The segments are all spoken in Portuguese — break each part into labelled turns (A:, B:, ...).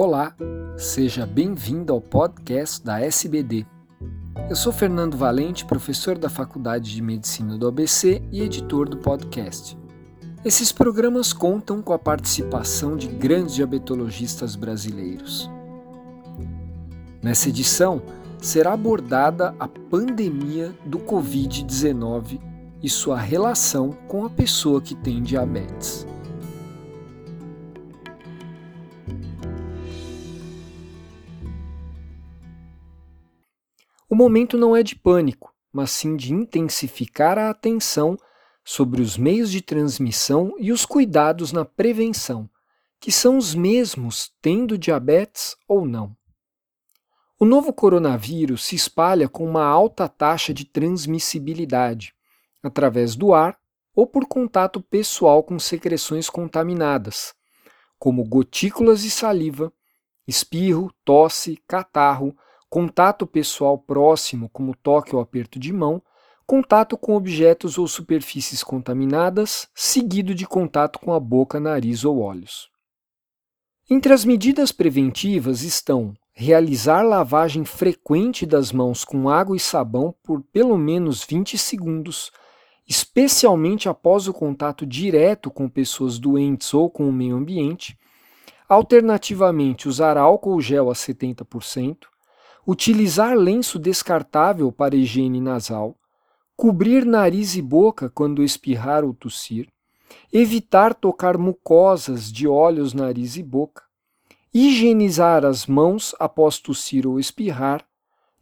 A: Olá, seja bem-vindo ao podcast da SBD. Eu sou Fernando Valente, professor da Faculdade de Medicina do ABC e editor do podcast. Esses programas contam com a participação de grandes diabetologistas brasileiros. Nessa edição, será abordada a pandemia do Covid-19 e sua relação com a pessoa que tem diabetes. Momento não é de pânico, mas sim de intensificar a atenção sobre os meios de transmissão e os cuidados na prevenção, que são os mesmos tendo diabetes ou não. O novo coronavírus se espalha com uma alta taxa de transmissibilidade, através do ar ou por contato pessoal com secreções contaminadas, como gotículas de saliva, espirro, tosse, catarro, contato pessoal próximo, como toque ou aperto de mão, contato com objetos ou superfícies contaminadas, seguido de contato com a boca, nariz ou olhos. Entre as medidas preventivas estão realizar lavagem frequente das mãos com água e sabão por pelo menos 20 segundos, especialmente após o contato direto com pessoas doentes ou com o meio ambiente. Alternativamente, usar álcool gel a 70%, utilizar lenço descartável para higiene nasal, cobrir nariz e boca quando espirrar ou tossir, evitar tocar mucosas de olhos, nariz e boca, higienizar as mãos após tossir ou espirrar,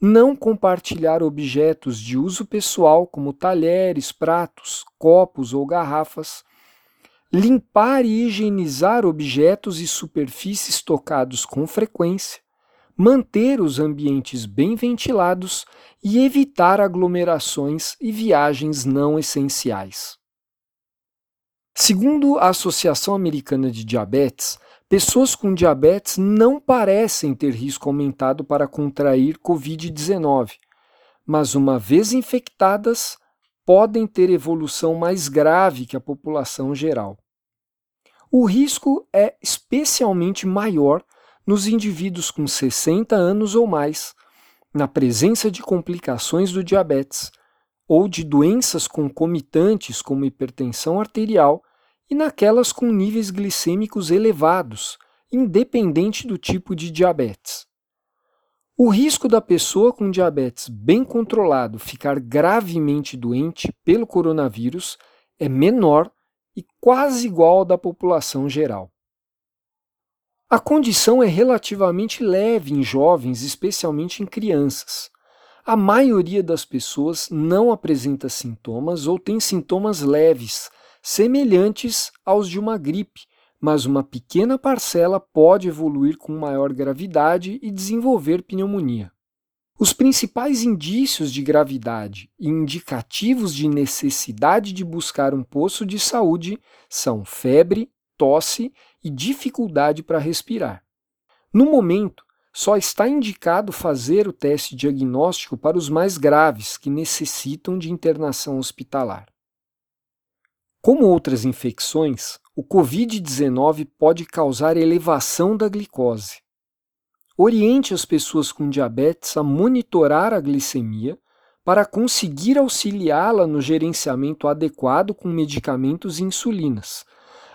A: não compartilhar objetos de uso pessoal como talheres, pratos, copos ou garrafas, limpar e higienizar objetos e superfícies tocados com frequência, manter os ambientes bem ventilados e evitar aglomerações e viagens não essenciais. Segundo a Associação Americana de Diabetes, pessoas com diabetes não parecem ter risco aumentado para contrair Covid-19, mas uma vez infectadas, podem ter evolução mais grave que a população geral. O risco é especialmente maior nos indivíduos com 60 anos ou mais, na presença de complicações do diabetes ou de doenças concomitantes como hipertensão arterial e naquelas com níveis glicêmicos elevados, independente do tipo de diabetes. O risco da pessoa com diabetes bem controlado ficar gravemente doente pelo coronavírus é menor e quase igual ao da população geral. A condição é relativamente leve em jovens, especialmente em crianças. A maioria das pessoas não apresenta sintomas ou tem sintomas leves, semelhantes aos de uma gripe, mas uma pequena parcela pode evoluir com maior gravidade e desenvolver pneumonia. Os principais indícios de gravidade e indicativos de necessidade de buscar um posto de saúde são febre, tosse e dificuldade para respirar. No momento, só está indicado fazer o teste diagnóstico para os mais graves que necessitam de internação hospitalar. Como outras infecções, o Covid-19 pode causar elevação da glicose. Oriente as pessoas com diabetes a monitorar a glicemia para conseguir auxiliá-la no gerenciamento adequado com medicamentos e insulinas,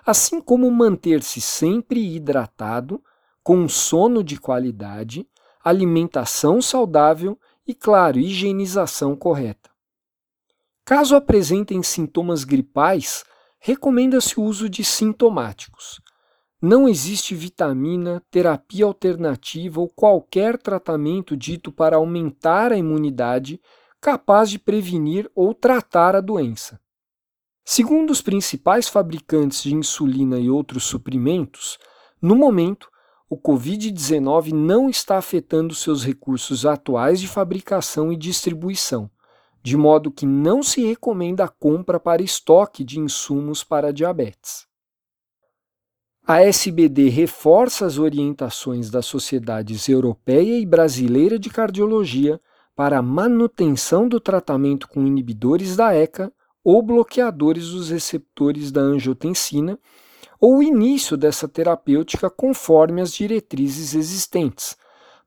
A: assim como manter-se sempre hidratado, com sono de qualidade, alimentação saudável e, claro, higienização correta. Caso apresentem sintomas gripais, recomenda-se o uso de sintomáticos. Não existe vitamina, terapia alternativa ou qualquer tratamento dito para aumentar a imunidade capaz de prevenir ou tratar a doença. Segundo os principais fabricantes de insulina e outros suprimentos, no momento, o Covid-19 não está afetando seus recursos atuais de fabricação e distribuição, de modo que não se recomenda a compra para estoque de insumos para diabetes. A SBD reforça as orientações das sociedades europeia e brasileira de cardiologia para a manutenção do tratamento com inibidores da ECA ou bloqueadores dos receptores da angiotensina, ou o início dessa terapêutica conforme as diretrizes existentes,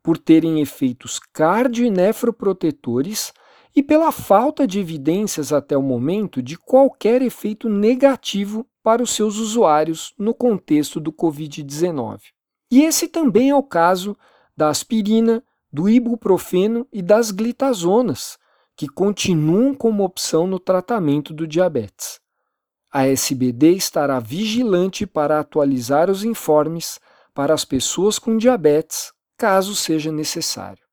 A: por terem efeitos cardio e nefroprotetores e pela falta de evidências até o momento de qualquer efeito negativo para os seus usuários no contexto do Covid-19. E esse também é o caso da aspirina, do ibuprofeno e das glitazonas, que continuam como opção no tratamento do diabetes. A SBD estará vigilante para atualizar os informes para as pessoas com diabetes, caso seja necessário.